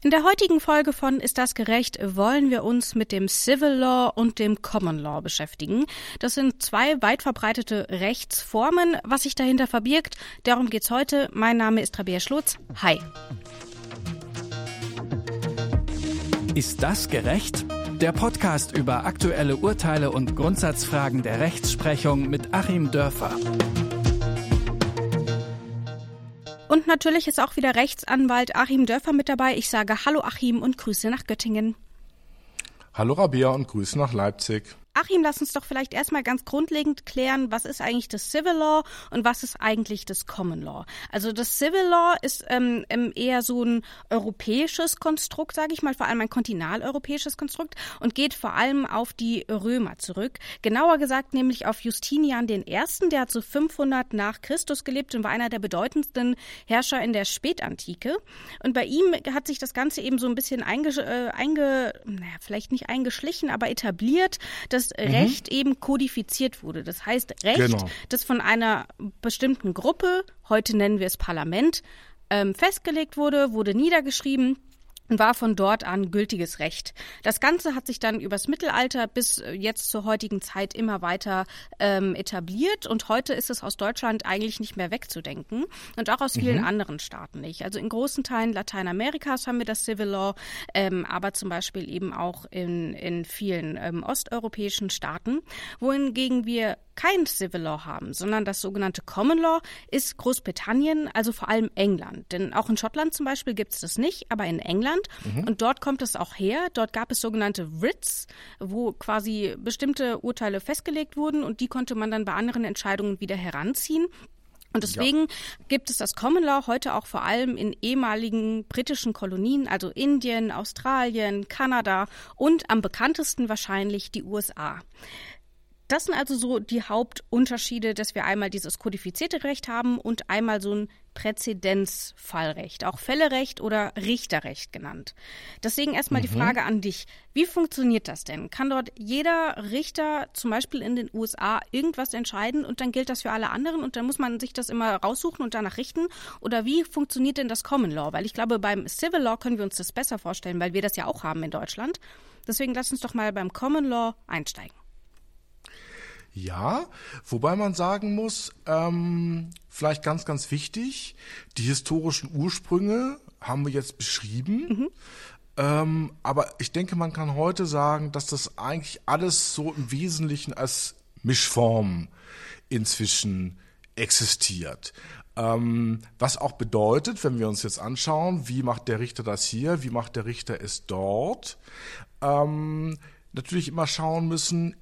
In der heutigen Folge von Ist das gerecht wollen wir uns mit dem Civil Law und dem Common Law beschäftigen. Das sind zwei weit verbreitete Rechtsformen. Was sich dahinter verbirgt, darum geht's heute. Mein Name ist Rabea Schlotz. Hi. Ist das gerecht? Der Podcast über aktuelle Urteile und Grundsatzfragen der Rechtsprechung mit Achim Dörfer. Und natürlich ist auch wieder Rechtsanwalt Achim Dörfer mit dabei. Ich sage Hallo Achim und Grüße nach Göttingen. Hallo Rabea und Grüße nach Leipzig. Achim, lass uns doch vielleicht erstmal ganz grundlegend klären, was ist eigentlich das Civil Law und was ist eigentlich das Common Law? Also das Civil Law ist ähm, eher so ein europäisches Konstrukt, sage ich mal, vor allem ein kontinentaleuropäisches Konstrukt und geht vor allem auf die Römer zurück. Genauer gesagt nämlich auf Justinian I., der hat so 500 nach Christus gelebt und war einer der bedeutendsten Herrscher in der Spätantike. Und bei ihm hat sich das Ganze eben so ein bisschen einge, äh, einge naja, vielleicht nicht eingeschlichen, aber etabliert, dass mhm. Recht eben kodifiziert wurde. Das heißt, Recht, genau. das von einer bestimmten Gruppe, heute nennen wir es Parlament, ähm, festgelegt wurde, wurde niedergeschrieben war von dort an gültiges Recht. Das Ganze hat sich dann übers Mittelalter bis äh, jetzt zur heutigen Zeit immer weiter ähm, etabliert und heute ist es aus Deutschland eigentlich nicht mehr wegzudenken und auch aus vielen mhm. anderen Staaten nicht. Also in großen Teilen Lateinamerikas haben wir das Civil Law, ähm, aber zum Beispiel eben auch in, in vielen ähm, osteuropäischen Staaten, wohingegen wir kein Civil Law haben, sondern das sogenannte Common Law ist Großbritannien, also vor allem England. Denn auch in Schottland zum Beispiel gibt es das nicht, aber in England. Mhm. Und dort kommt es auch her. Dort gab es sogenannte Writs, wo quasi bestimmte Urteile festgelegt wurden und die konnte man dann bei anderen Entscheidungen wieder heranziehen. Und deswegen ja. gibt es das Common Law heute auch vor allem in ehemaligen britischen Kolonien, also Indien, Australien, Kanada und am bekanntesten wahrscheinlich die USA. Das sind also so die Hauptunterschiede, dass wir einmal dieses kodifizierte Recht haben und einmal so ein Präzedenzfallrecht, auch Fällerecht oder Richterrecht genannt. Deswegen erstmal mhm. die Frage an dich. Wie funktioniert das denn? Kann dort jeder Richter zum Beispiel in den USA irgendwas entscheiden und dann gilt das für alle anderen und dann muss man sich das immer raussuchen und danach richten? Oder wie funktioniert denn das Common Law? Weil ich glaube, beim Civil Law können wir uns das besser vorstellen, weil wir das ja auch haben in Deutschland. Deswegen lass uns doch mal beim Common Law einsteigen. Ja, wobei man sagen muss, ähm, vielleicht ganz, ganz wichtig, die historischen Ursprünge haben wir jetzt beschrieben. Mhm. Ähm, aber ich denke, man kann heute sagen, dass das eigentlich alles so im Wesentlichen als Mischform inzwischen existiert. Ähm, was auch bedeutet, wenn wir uns jetzt anschauen, wie macht der Richter das hier, wie macht der Richter es dort, ähm, natürlich immer schauen müssen,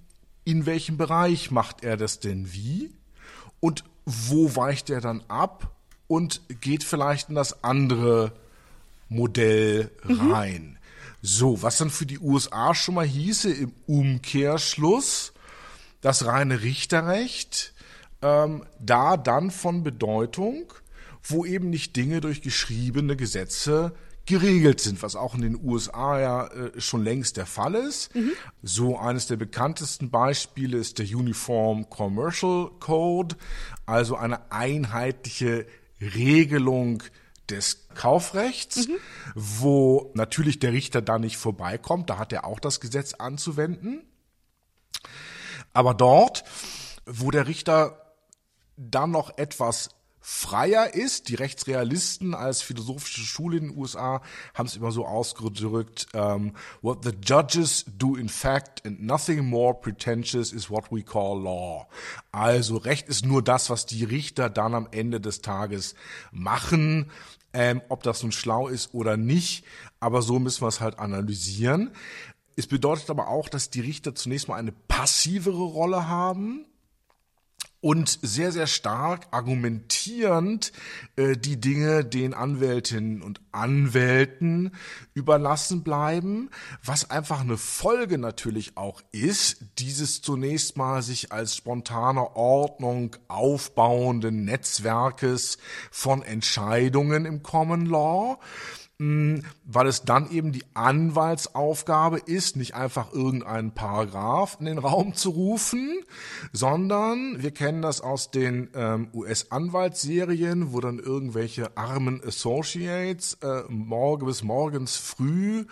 in welchem Bereich macht er das denn wie und wo weicht er dann ab und geht vielleicht in das andere Modell mhm. rein. So, was dann für die USA schon mal hieße im Umkehrschluss, das reine Richterrecht, ähm, da dann von Bedeutung, wo eben nicht Dinge durch geschriebene Gesetze geregelt sind, was auch in den USA ja äh, schon längst der Fall ist. Mhm. So eines der bekanntesten Beispiele ist der Uniform Commercial Code, also eine einheitliche Regelung des Kaufrechts, mhm. wo natürlich der Richter da nicht vorbeikommt, da hat er auch das Gesetz anzuwenden. Aber dort, wo der Richter dann noch etwas freier ist. Die Rechtsrealisten als philosophische Schule in den USA haben es immer so ausgedrückt, um, ähm, what the judges do in fact and nothing more pretentious is what we call law. Also Recht ist nur das, was die Richter dann am Ende des Tages machen. Ähm, ob das nun schlau ist oder nicht, aber so müssen wir es halt analysieren. Es bedeutet aber auch, dass die Richter zunächst mal eine passivere Rolle haben und sehr, sehr stark argumentierend äh, die Dinge den Anwältinnen und Anwälten überlassen bleiben, was einfach eine Folge natürlich auch ist, dieses zunächst mal sich als spontane Ordnung aufbauenden Netzwerkes von Entscheidungen im Common Law weil es dann eben die Anwaltsaufgabe ist, nicht einfach irgendeinen Paragraph in den Raum zu rufen, sondern wir kennen das aus den ähm, US-Anwaltsserien, wo dann irgendwelche armen Associates äh, morgen bis morgens früh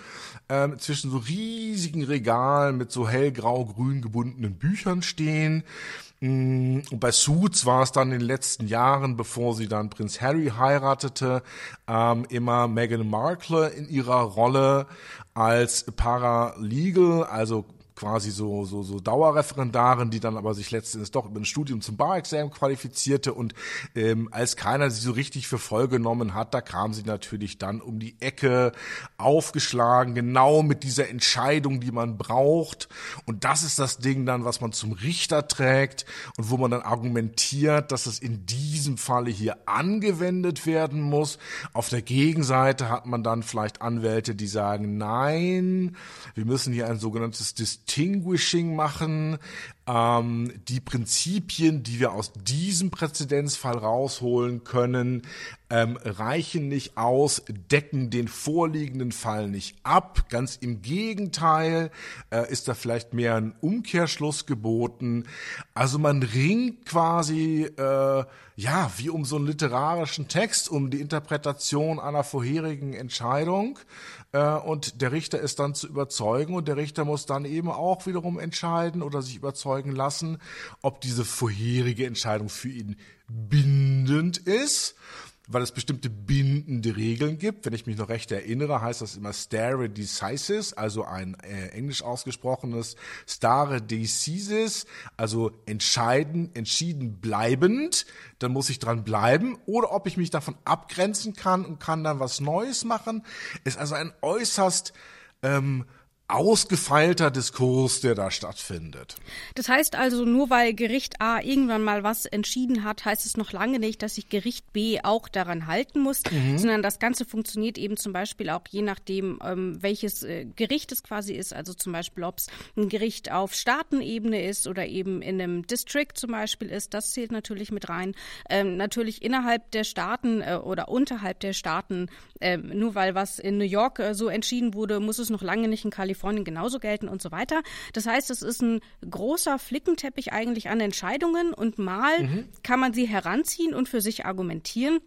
äh, zwischen so riesigen Regalen mit so hellgrau-grün gebundenen Büchern stehen. Mm, und bei Suits war es dann in den letzten Jahren, bevor sie dann Prinz Harry heiratete, ähm, immer Meghan Markle in ihrer Rolle als Paralegal, also quasi so, so, so Dauerreferendarin, die dann aber sich letztendlich doch über ein Studium zum Bar-Exam qualifizierte und ähm, als keiner sie so richtig für voll genommen hat, da kam sie natürlich dann um die Ecke aufgeschlagen, genau mit dieser Entscheidung, die man braucht und das ist das Ding dann, was man zum Richter trägt und wo man dann argumentiert, dass es in diesem Falle hier angewendet werden muss. Auf der Gegenseite hat man dann vielleicht Anwälte, die sagen, nein, wir müssen hier ein sogenanntes Distinguishing machen. Ähm, die Prinzipien, die wir aus diesem Präzedenzfall rausholen können, ähm, reichen nicht aus, decken den vorliegenden Fall nicht ab. Ganz im Gegenteil äh, ist da vielleicht mehr ein Umkehrschluss geboten. Also man ringt quasi äh, ja wie um so einen literarischen Text, um die Interpretation einer vorherigen Entscheidung äh, und der Richter ist dann zu überzeugen und der Richter muss dann eben auch wiederum entscheiden oder sich überzeugen lassen, ob diese vorherige Entscheidung für ihn bindend ist weil es bestimmte bindende Regeln gibt. Wenn ich mich noch recht erinnere, heißt das immer stare decisis, also ein äh, englisch ausgesprochenes stare decisis, also entscheiden, entschieden bleibend, dann muss ich dran bleiben. Oder ob ich mich davon abgrenzen kann und kann dann was Neues machen, ist also ein äußerst ähm, ausgefeilter Diskurs, der da stattfindet. Das heißt also, nur weil Gericht A irgendwann mal was entschieden hat, heißt es noch lange nicht, dass sich Gericht B auch daran halten muss, mhm. sondern das Ganze funktioniert eben zum Beispiel auch je nachdem, ähm, welches äh, Gericht es quasi ist. Also zum Beispiel, ob es ein Gericht auf Staatenebene ist oder eben in einem District zum Beispiel ist. Das zählt natürlich mit rein. Ähm, natürlich innerhalb der Staaten äh, oder unterhalb der Staaten, äh, nur weil was in New York äh, so entschieden wurde, muss es noch lange nicht in Kalifornien Kalifornien genauso gelten und so weiter. Das heißt, es ist ein großer Flickenteppich eigentlich an Entscheidungen und mal mhm. kann man sie heranziehen und für sich argumentieren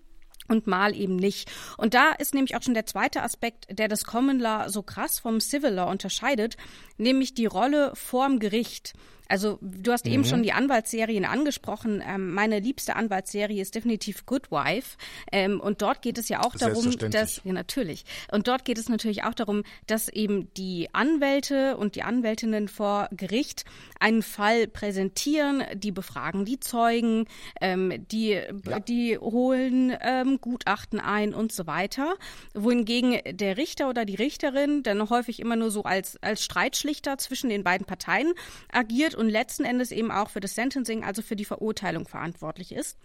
und mal eben nicht. Und da ist nämlich auch schon der zweite Aspekt, der das Common Law so krass vom Civil Law unterscheidet, nämlich die Rolle vorm Gericht. Also du hast mhm. eben schon die Anwaltsserien angesprochen. Ähm, meine liebste Anwaltsserie ist definitiv Good Wife. Ähm, und dort geht es ja auch darum, dass, ja natürlich, und dort geht es natürlich auch darum, dass eben die Anwälte und die Anwältinnen vor Gericht einen Fall präsentieren, die befragen die Zeugen, ähm, die, ja. die holen ähm, Gutachten ein und so weiter. Wohingegen der Richter oder die Richterin dann häufig immer nur so als, als Streitschlichter zwischen den beiden Parteien agiert und letzten Endes eben auch für das Sentencing, also für die Verurteilung verantwortlich ist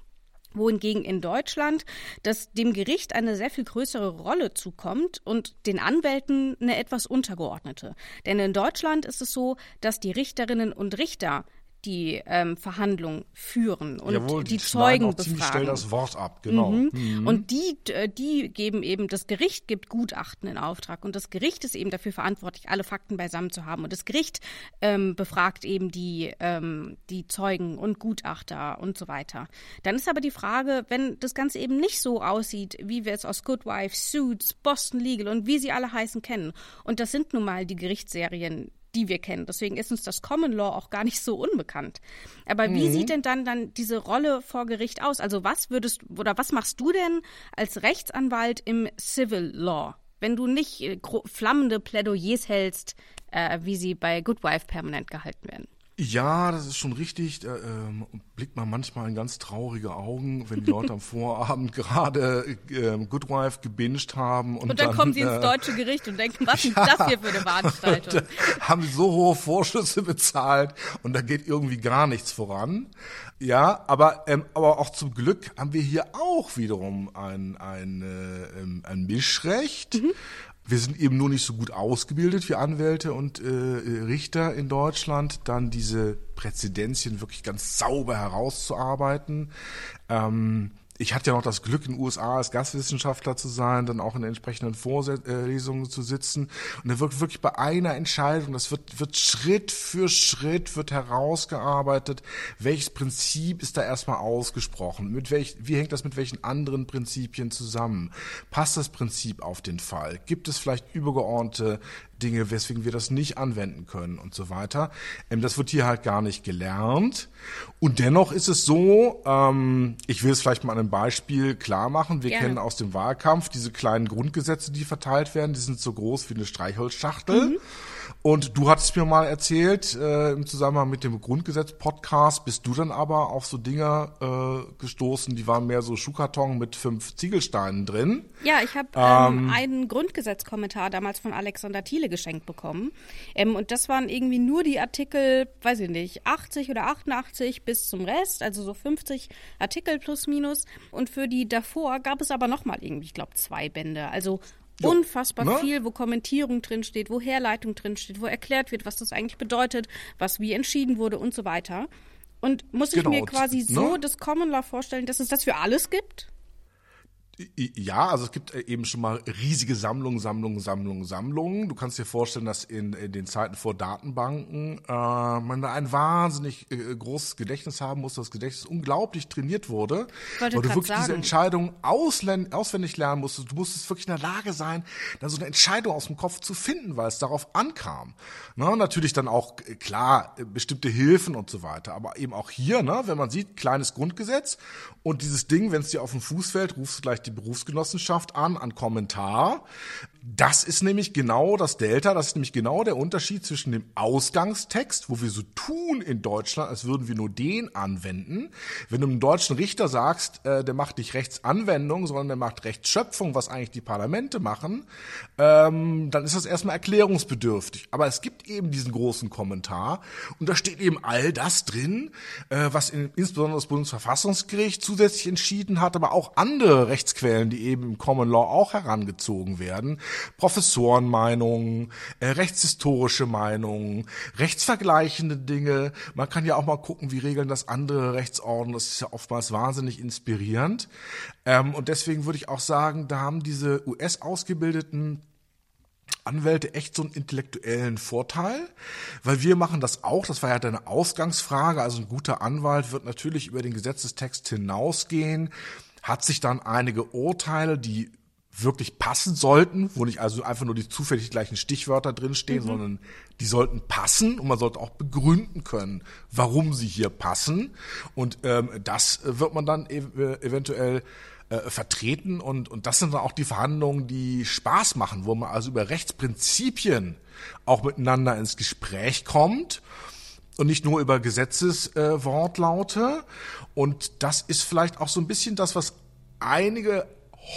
wohingegen in Deutschland dass dem Gericht eine sehr viel größere Rolle zukommt und den Anwälten eine etwas untergeordnete. Denn in Deutschland ist es so, dass die Richterinnen und Richter die ähm, Verhandlung führen und Jawohl, die, die Zeugen auch befragen. schnell das Wort ab, genau. Mhm. Mhm. Und die, äh, die geben eben, das Gericht gibt Gutachten in Auftrag und das Gericht ist eben dafür verantwortlich, alle Fakten beisammen zu haben. Und das Gericht ähm, befragt eben die, ähm, die Zeugen und Gutachter und so weiter. Dann ist aber die Frage, wenn das Ganze eben nicht so aussieht, wie wir es aus Good Wife, Suits, Boston Legal und wie sie alle heißen kennen. Und das sind nun mal die Gerichtsserien, die wir kennen. Deswegen ist uns das Common Law auch gar nicht so unbekannt. Aber mhm. wie sieht denn dann dann diese Rolle vor Gericht aus? Also was würdest oder was machst du denn als Rechtsanwalt im Civil Law, wenn du nicht äh, flammende Plädoyers hältst, äh, wie sie bei Good Wife permanent gehalten werden? Ja, das ist schon richtig. Da ähm, blickt man manchmal in ganz traurige Augen, wenn die Leute am Vorabend gerade ähm, Good Wife gebinged haben. Und, und dann, dann, kommen sie ins äh, deutsche Gericht und denken, was ist das hier für eine Veranstaltung? haben so hohe Vorschüsse bezahlt und da geht irgendwie gar nichts voran. Ja, aber, ähm, aber auch zum Glück haben wir hier auch wiederum ein, ein, äh, ein Mischrecht. Mhm. Wir sind eben nur nicht so gut ausgebildet wie Anwälte und äh, Richter in Deutschland, dann diese Präzedenzien wirklich ganz sauber herauszuarbeiten. Ähm, ich hatte ja noch das Glück, in den USA als Gastwissenschaftler zu sein, dann auch in entsprechenden Vorlesungen zu sitzen. Und da wird wirklich bei einer Entscheidung, das wird, wird Schritt für Schritt wird herausgearbeitet, welches Prinzip ist da erstmal ausgesprochen, mit welch, wie hängt das mit welchen anderen Prinzipien zusammen? Passt das Prinzip auf den Fall? Gibt es vielleicht übergeordnete Dinge, weswegen wir das nicht anwenden können und so weiter. Ähm, das wird hier halt gar nicht gelernt. Und dennoch ist es so, ähm, ich will es vielleicht mal an einem Beispiel klar machen. Wir Gerne. kennen aus dem Wahlkampf diese kleinen Grundgesetze, die verteilt werden. Die sind so groß wie eine Streichholzschachtel. Mhm. Und du hattest mir mal erzählt, äh, im Zusammenhang mit dem Grundgesetz-Podcast, bist du dann aber auf so Dinger äh, gestoßen, die waren mehr so Schuhkarton mit fünf Ziegelsteinen drin. Ja, ich habe ähm, ähm, einen Grundgesetzkommentar damals von Alexander Thiele geschenkt bekommen. Ähm, und das waren irgendwie nur die Artikel, weiß ich nicht, 80 oder 88 bis zum Rest, also so 50 Artikel plus minus. Und für die davor gab es aber nochmal irgendwie, ich glaube, zwei Bände. Also ja, unfassbar ne? viel, wo Kommentierung drinsteht, wo Herleitung drinsteht, wo erklärt wird, was das eigentlich bedeutet, was wie entschieden wurde und so weiter. Und muss ich genau, mir quasi ne? so das Common Law vorstellen, dass es das für alles gibt? Ja, also es gibt äh, eben schon mal riesige Sammlungen, Sammlungen, Sammlungen, Sammlungen. Du kannst dir vorstellen, dass in, in den Zeiten vor Datenbanken äh, man da ein wahnsinnig äh, großes Gedächtnis haben muss, das Gedächtnis unglaublich trainiert wurde, weil du wirklich sagen. diese Entscheidung auswendig lernen musstest. Du musstest wirklich in der Lage sein, da so eine Entscheidung aus dem Kopf zu finden, weil es darauf ankam. Ne, natürlich dann auch, äh, klar, bestimmte Hilfen und so weiter, aber eben auch hier, ne, wenn man sieht, kleines Grundgesetz und dieses Ding, wenn es dir auf den Fuß fällt, rufst du gleich die Berufsgenossenschaft an, an Kommentar. Das ist nämlich genau das Delta, das ist nämlich genau der Unterschied zwischen dem Ausgangstext, wo wir so tun in Deutschland, als würden wir nur den anwenden. Wenn du einem deutschen Richter sagst, äh, der macht nicht Rechtsanwendung, sondern der macht Rechtsschöpfung, was eigentlich die Parlamente machen, ähm, dann ist das erstmal erklärungsbedürftig. Aber es gibt eben diesen großen Kommentar und da steht eben all das drin, äh, was in, insbesondere das Bundesverfassungsgericht zusätzlich entschieden hat, aber auch andere Rechtsquellen, die eben im Common Law auch herangezogen werden. Professorenmeinungen, äh, rechtshistorische Meinungen, rechtsvergleichende Dinge. Man kann ja auch mal gucken, wie regeln das andere Rechtsorden. Das ist ja oftmals wahnsinnig inspirierend. Ähm, und deswegen würde ich auch sagen, da haben diese US-ausgebildeten Anwälte echt so einen intellektuellen Vorteil, weil wir machen das auch, das war ja deine Ausgangsfrage, also ein guter Anwalt wird natürlich über den Gesetzestext hinausgehen, hat sich dann einige Urteile, die wirklich passen sollten, wo nicht also einfach nur die zufällig gleichen Stichwörter drinstehen, mhm. sondern die sollten passen und man sollte auch begründen können, warum sie hier passen. Und ähm, das wird man dann ev eventuell äh, vertreten und, und das sind dann auch die Verhandlungen, die Spaß machen, wo man also über Rechtsprinzipien auch miteinander ins Gespräch kommt und nicht nur über Gesetzeswortlaute. Und das ist vielleicht auch so ein bisschen das, was einige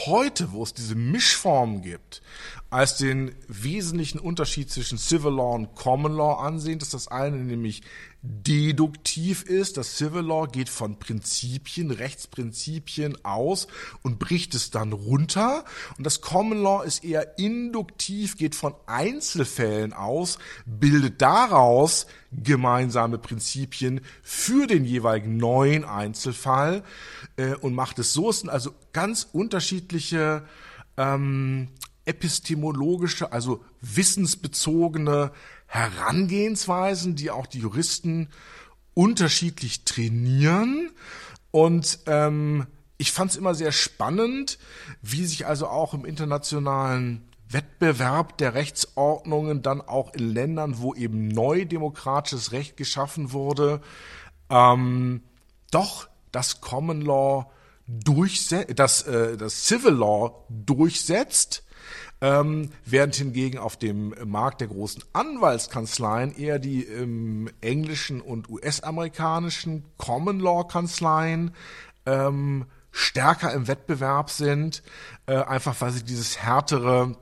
heute, wo es diese Mischformen gibt, als den wesentlichen Unterschied zwischen Civil Law und Common Law ansehen, dass das eine nämlich deduktiv ist. Das Civil Law geht von Prinzipien, Rechtsprinzipien aus und bricht es dann runter. Und das Common Law ist eher induktiv, geht von Einzelfällen aus, bildet daraus gemeinsame Prinzipien für den jeweiligen neuen Einzelfall äh, und macht es so. Es sind also ganz unterschiedliche ähm, epistemologische, also wissensbezogene Herangehensweisen, die auch die Juristen unterschiedlich trainieren. Und ähm, ich fand es immer sehr spannend, wie sich also auch im internationalen Wettbewerb der Rechtsordnungen dann auch in Ländern, wo eben neu demokratisches Recht geschaffen wurde, ähm, doch das Common Law durchsetzt, das, äh, das Civil Law durchsetzt ähm, während hingegen auf dem Markt der großen Anwaltskanzleien eher die ähm, englischen und US-amerikanischen Common Law Kanzleien ähm, stärker im Wettbewerb sind, äh, einfach weil sie dieses härtere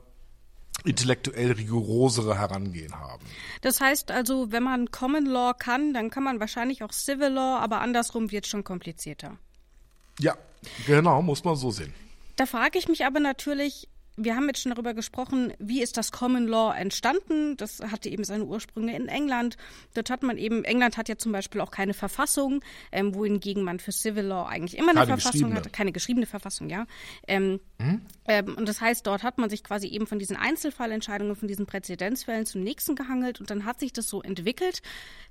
intellektuell rigorosere Herangehen haben. Das heißt also, wenn man Common Law kann, dann kann man wahrscheinlich auch Civil Law, aber andersrum wird es schon komplizierter. Ja, genau, muss man so sehen. Da frage ich mich aber natürlich, wir haben jetzt schon darüber gesprochen, wie ist das Common Law entstanden. Das hatte eben seine Ursprünge in England. Dort hat man eben, England hat ja zum Beispiel auch keine Verfassung, ähm, wohingegen man für Civil Law eigentlich immer eine keine Verfassung hat, keine geschriebene Verfassung, ja. Ähm, mhm. ähm, und das heißt, dort hat man sich quasi eben von diesen Einzelfallentscheidungen, von diesen Präzedenzfällen zum nächsten gehangelt und dann hat sich das so entwickelt.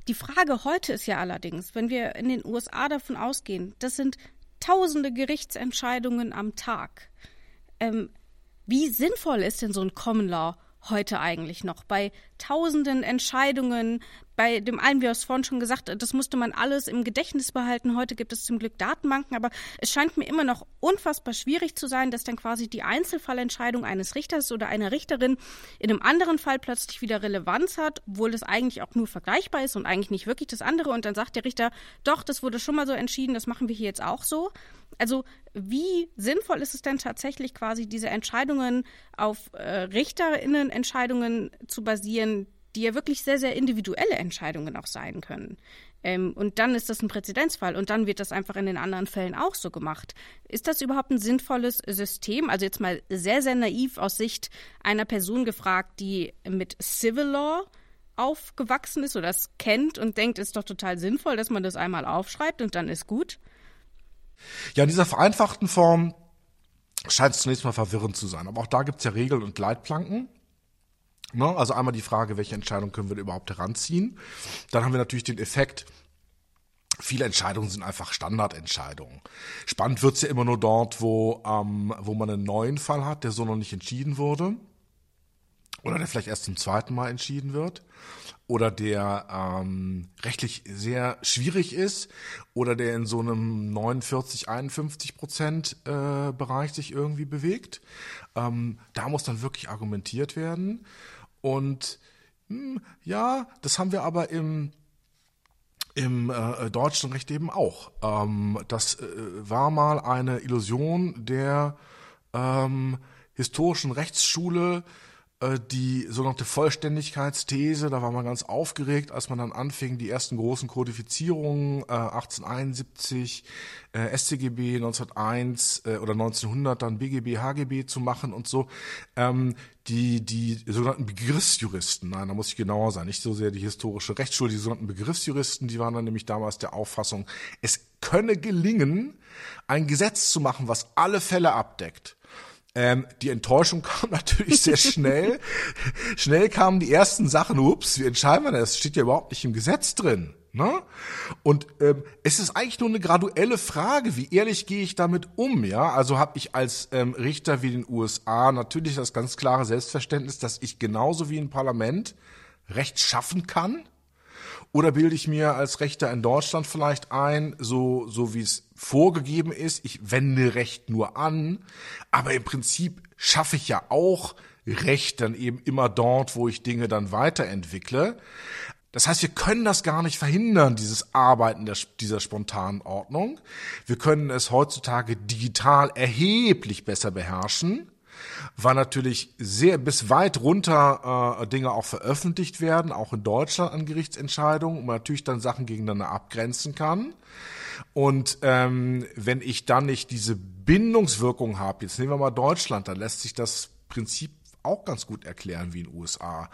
Die Frage heute ist ja allerdings, wenn wir in den USA davon ausgehen, das sind tausende Gerichtsentscheidungen am Tag. Ähm, wie sinnvoll ist denn so ein Common Law heute eigentlich noch? Bei tausenden Entscheidungen, bei dem einen, wie es vorhin schon gesagt, das musste man alles im Gedächtnis behalten. Heute gibt es zum Glück Datenbanken, aber es scheint mir immer noch unfassbar schwierig zu sein, dass dann quasi die Einzelfallentscheidung eines Richters oder einer Richterin in einem anderen Fall plötzlich wieder Relevanz hat, obwohl es eigentlich auch nur vergleichbar ist und eigentlich nicht wirklich das andere. Und dann sagt der Richter, doch, das wurde schon mal so entschieden, das machen wir hier jetzt auch so. Also wie sinnvoll ist es denn tatsächlich quasi diese Entscheidungen auf äh, Richterinnenentscheidungen zu basieren, die ja wirklich sehr, sehr individuelle Entscheidungen auch sein können. Ähm, und dann ist das ein Präzedenzfall und dann wird das einfach in den anderen Fällen auch so gemacht. Ist das überhaupt ein sinnvolles System? Also jetzt mal sehr, sehr naiv aus Sicht einer Person gefragt, die mit Civil Law aufgewachsen ist oder es kennt und denkt, ist doch total sinnvoll, dass man das einmal aufschreibt und dann ist gut. Ja, in dieser vereinfachten Form scheint es zunächst mal verwirrend zu sein. Aber auch da gibt es ja Regeln und Leitplanken. Ne? Also einmal die Frage, welche Entscheidung können wir überhaupt heranziehen. Dann haben wir natürlich den Effekt, viele Entscheidungen sind einfach Standardentscheidungen. Spannend wird's ja immer nur dort, wo, ähm, wo man einen neuen Fall hat, der so noch nicht entschieden wurde. Oder der vielleicht erst zum zweiten Mal entschieden wird oder der ähm, rechtlich sehr schwierig ist oder der in so einem 49, 51 Prozent äh, Bereich sich irgendwie bewegt. Ähm, da muss dann wirklich argumentiert werden. Und mh, hm, ja, das haben wir aber im im äh, deutschen Recht eben auch. Ähm, das äh, war mal eine Illusion der ähm, historischen Rechtsschule, die sogenannte Vollständigkeitsthese, da war man ganz aufgeregt, als man dann anfing, die ersten großen Kodifizierungen äh, 1871, äh, StGB 1901 äh, oder 1900 dann BGB, HGB zu machen und so. Ähm, die, die sogenannten Begriffsjuristen, nein, da muss ich genauer sein, nicht so sehr die historische Rechtsschule, die sogenannten Begriffsjuristen, die waren dann nämlich damals der Auffassung, es könne gelingen, ein Gesetz zu machen, was alle Fälle abdeckt. Ähm, die Enttäuschung kam natürlich sehr schnell. schnell kamen die ersten Sachen, ups, wie entscheiden wir das? Das steht ja überhaupt nicht im Gesetz drin. Ne? Und ähm, es ist eigentlich nur eine graduelle Frage, wie ehrlich gehe ich damit um, ja? Also habe ich als ähm, Richter wie den USA natürlich das ganz klare Selbstverständnis, dass ich genauso wie im Parlament Recht schaffen kann oder bilde ich mir als Rechter in Deutschland vielleicht ein, so, so wie es vorgegeben ist, ich wende Recht nur an, aber im Prinzip schaffe ich ja auch Recht dann eben immer dort, wo ich Dinge dann weiterentwickle. Das heißt, wir können das gar nicht verhindern, dieses Arbeiten der, dieser spontanen Ordnung. Wir können es heutzutage digital erheblich besser beherrschen weil natürlich sehr bis weit runter äh, Dinge auch veröffentlicht werden, auch in Deutschland an Gerichtsentscheidungen, und man natürlich dann Sachen gegeneinander abgrenzen kann. Und ähm, wenn ich dann nicht diese Bindungswirkung habe, jetzt nehmen wir mal Deutschland, dann lässt sich das Prinzip auch ganz gut erklären wie in den USA.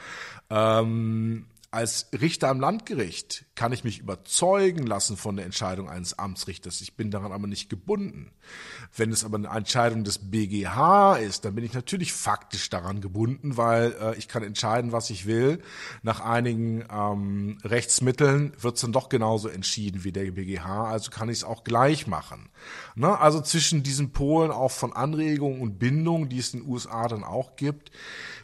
Ähm, als Richter am Landgericht kann ich mich überzeugen lassen von der Entscheidung eines Amtsrichters. Ich bin daran aber nicht gebunden. Wenn es aber eine Entscheidung des BGH ist, dann bin ich natürlich faktisch daran gebunden, weil äh, ich kann entscheiden, was ich will. Nach einigen ähm, Rechtsmitteln wird es dann doch genauso entschieden wie der BGH, also kann ich es auch gleich machen. Ne? Also zwischen diesen Polen auch von Anregung und Bindung, die es in den USA dann auch gibt,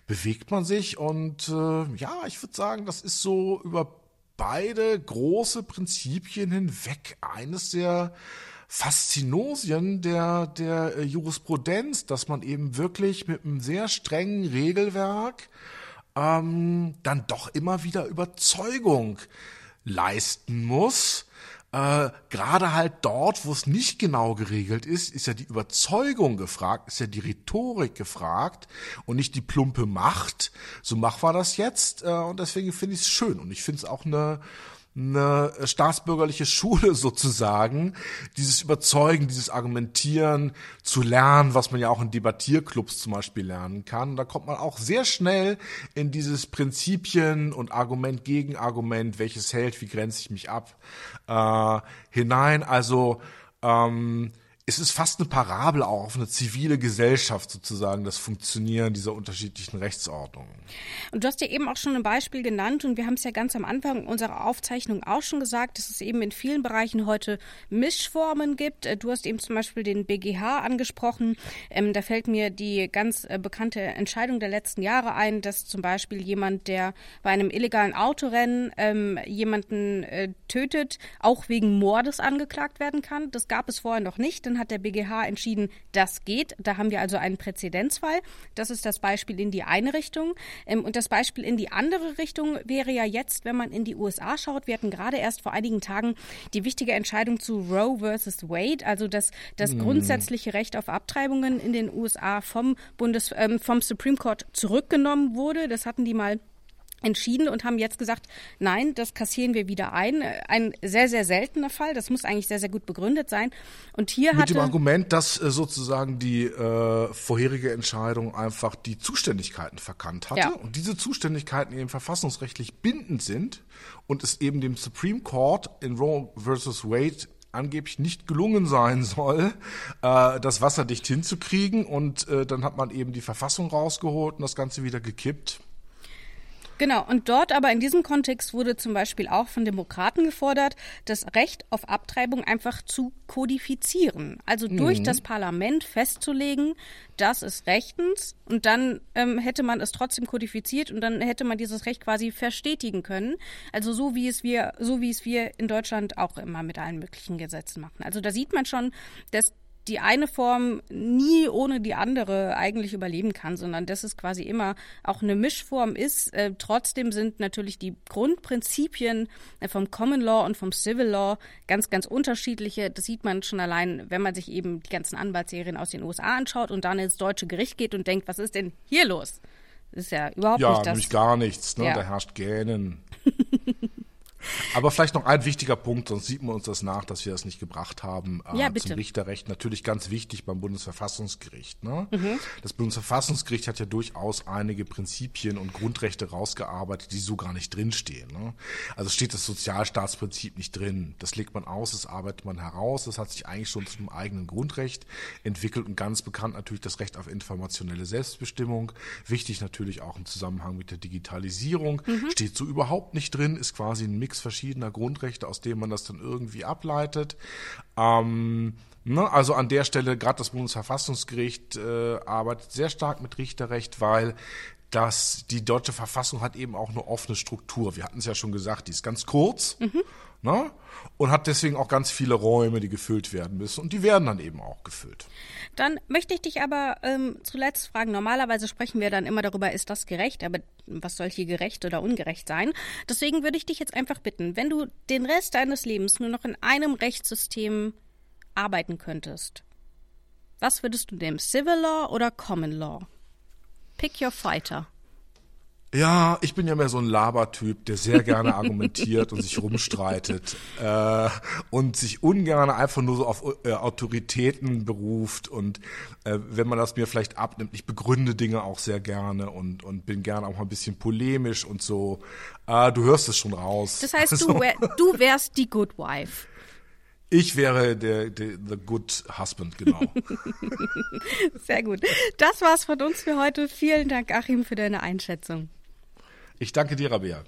bewegt man sich. Und äh, ja, ich würde sagen, das ist so über beide große Prinzipien hinweg eines der Faszinosien der, der äh, Jurisprudenz, dass man eben wirklich mit einem sehr strengen Regelwerk ähm, dann doch immer wieder Überzeugung leisten muss äh, gerade halt dort, wo es nicht genau geregelt ist, ist ja die Überzeugung gefragt, ist ja die Rhetorik gefragt und nicht die plumpe Macht. So machen wir das jetzt äh, und deswegen finde ich es schön und ich finde es auch eine eine staatsbürgerliche Schule sozusagen, dieses Überzeugen, dieses Argumentieren zu lernen, was man ja auch in Debattierclubs zum Beispiel lernen kann. Da kommt man auch sehr schnell in dieses Prinzipien und Argument gegen Argument, welches hält, wie grenze ich mich ab, äh, hinein. Also ähm, es ist fast eine Parabel auch auf eine zivile Gesellschaft sozusagen, das Funktionieren dieser unterschiedlichen Rechtsordnungen. Und du hast ja eben auch schon ein Beispiel genannt und wir haben es ja ganz am Anfang unserer Aufzeichnung auch schon gesagt, dass es eben in vielen Bereichen heute Mischformen gibt. Äh, du hast eben zum Beispiel den BGH angesprochen. Ähm, da fällt mir die ganz äh, bekannte Entscheidung der letzten Jahre ein, dass zum Beispiel jemand, der bei einem illegalen Autorennen ähm, jemanden äh, tötet, auch wegen Mordes angeklagt werden kann. Das gab es vorher noch nicht dann hat der BGH entschieden, das geht. Da haben wir also einen Präzedenzfall. Das ist das Beispiel in die eine Richtung. Ähm, und das Beispiel in die andere Richtung wäre ja jetzt, wenn man in die USA schaut. Wir hatten gerade erst vor einigen Tagen die wichtige Entscheidung zu Roe versus Wade, also dass das hm. grundsätzliche Recht auf Abtreibungen in den USA vom Bundes, ähm, vom Supreme Court zurückgenommen wurde. Das hatten die mal entschieden und haben jetzt gesagt, nein, das kassieren wir wieder ein. Ein sehr, sehr seltener Fall. Das muss eigentlich sehr, sehr gut begründet sein. Und hier Mit dem Argument, dass äh, sozusagen die äh, vorherige Entscheidung einfach die Zuständigkeiten verkannt hatte. Ja. Und diese Zuständigkeiten eben verfassungsrechtlich bindend sind und es eben dem Supreme Court in Roe versus Wade angeblich nicht gelungen sein soll, äh, das wasserdicht hinzukriegen. Und äh, dann hat man eben die Verfassung rausgeholt und das Ganze wieder gekippt. Genau, und dort aber in diesem Kontext wurde zum Beispiel auch von Demokraten gefordert, das Recht auf Abtreibung einfach zu kodifizieren. Also mhm. durch das Parlament festzulegen, das ist rechtens und dann ähm, hätte man es trotzdem kodifiziert und dann hätte man dieses Recht quasi verstetigen können. Also so wie es wir, so wie es wir in Deutschland auch immer mit allen möglichen Gesetzen machen. Also da sieht man schon, dass die eine Form nie ohne die andere eigentlich überleben kann, sondern dass es quasi immer auch eine Mischform ist. Äh, trotzdem sind natürlich die Grundprinzipien äh, vom Common Law und vom Civil Law ganz, ganz unterschiedliche. Das sieht man schon allein, wenn man sich eben die ganzen Anwaltsserien aus den USA anschaut und dann ins deutsche Gericht geht und denkt, was ist denn hier los? Das ist ja überhaupt ja, nicht das. Ja, nämlich gar nichts. Ne? Ja. Da herrscht Gähnen. Aber vielleicht noch ein wichtiger Punkt, sonst sieht man uns das nach, dass wir das nicht gebracht haben. Äh, ja, bitte. Zum Richterrecht natürlich ganz wichtig beim Bundesverfassungsgericht. Ne? Mhm. Das Bundesverfassungsgericht hat ja durchaus einige Prinzipien und Grundrechte rausgearbeitet, die so gar nicht drinstehen. Ne? Also steht das Sozialstaatsprinzip nicht drin. Das legt man aus, das arbeitet man heraus. Das hat sich eigentlich schon zum eigenen Grundrecht entwickelt und ganz bekannt natürlich das Recht auf informationelle Selbstbestimmung. Wichtig natürlich auch im Zusammenhang mit der Digitalisierung. Mhm. Steht so überhaupt nicht drin, ist quasi ein Mix Mix verschiedener Grundrechte, aus dem man das dann irgendwie ableitet. Ähm, ne, also an der Stelle, gerade das Bundesverfassungsgericht äh, arbeitet sehr stark mit Richterrecht, weil dass die deutsche Verfassung hat eben auch eine offene Struktur. Wir hatten es ja schon gesagt, die ist ganz kurz mhm. Ne? und hat deswegen auch ganz viele Räume, die gefüllt werden müssen. Und die werden dann eben auch gefüllt. Dann möchte ich dich aber ähm, zuletzt fragen. Normalerweise sprechen wir dann immer darüber, ist das gerecht? Aber was soll hier gerecht oder ungerecht sein? Deswegen würde ich dich jetzt einfach bitten, wenn du den Rest deines Lebens nur noch in einem Rechtssystem arbeiten könntest, was würdest du nehmen? Civil Law oder Common Law? Pick your fighter. Ja, ich bin ja mehr so ein Labertyp, der sehr gerne argumentiert und sich rumstreitet äh, und sich ungern einfach nur so auf äh, Autoritäten beruft und äh, wenn man das mir vielleicht abnimmt, ich begründe Dinge auch sehr gerne und und bin gerne auch mal ein bisschen polemisch und so. Äh, du hörst es schon raus. Das heißt, du, wär, du wärst die Good Wife. Ich wäre der, der the good husband, genau. Sehr gut. Das war's von uns für heute. Vielen Dank, Achim, für deine Einschätzung. Ich danke dir, Rabea.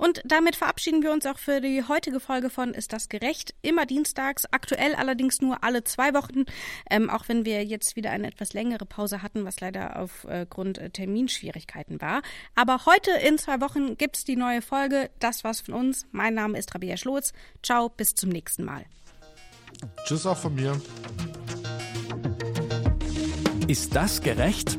Und damit verabschieden wir uns auch für die heutige Folge von Ist das gerecht? Immer dienstags, aktuell allerdings nur alle zwei Wochen, ähm, auch wenn wir jetzt wieder eine etwas längere Pause hatten, was leider aufgrund äh, Terminschwierigkeiten war. Aber heute in zwei Wochen gibt's die neue Folge. Das war's von uns. Mein Name ist Rabea Schlotz. Ciao, bis zum nächsten Mal. Tschüss auch von mir. Ist das gerecht?